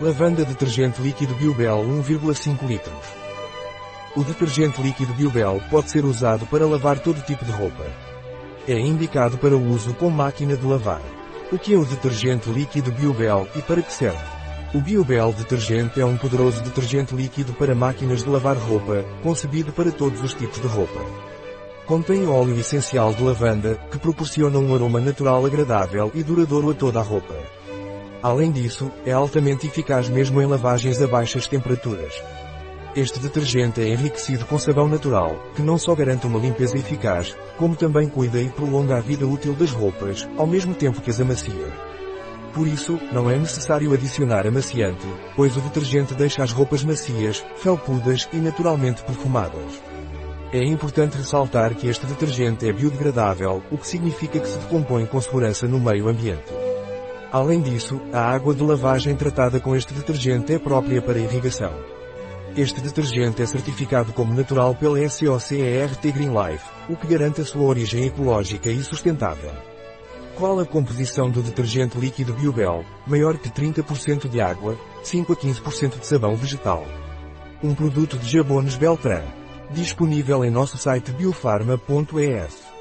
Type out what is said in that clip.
Lavanda detergente líquido Biobel 1,5 litros. O detergente líquido Biobel pode ser usado para lavar todo tipo de roupa. É indicado para uso com máquina de lavar. O que é o detergente líquido Biobel e para que serve? O Biobel detergente é um poderoso detergente líquido para máquinas de lavar roupa, concebido para todos os tipos de roupa. Contém óleo essencial de lavanda, que proporciona um aroma natural agradável e duradouro a toda a roupa. Além disso, é altamente eficaz mesmo em lavagens a baixas temperaturas. Este detergente é enriquecido com sabão natural, que não só garante uma limpeza eficaz, como também cuida e prolonga a vida útil das roupas, ao mesmo tempo que as amacia. Por isso, não é necessário adicionar amaciante, pois o detergente deixa as roupas macias, felpudas e naturalmente perfumadas. É importante ressaltar que este detergente é biodegradável, o que significa que se decompõe com segurança no meio ambiente. Além disso, a água de lavagem tratada com este detergente é própria para irrigação. Este detergente é certificado como natural pela SOCERT Green Life, o que garante a sua origem ecológica e sustentável. Qual a composição do detergente líquido Biobel? Maior que 30% de água, 5 a 15% de sabão vegetal. Um produto de Jabones Beltran. Disponível em nosso site biofarma.es.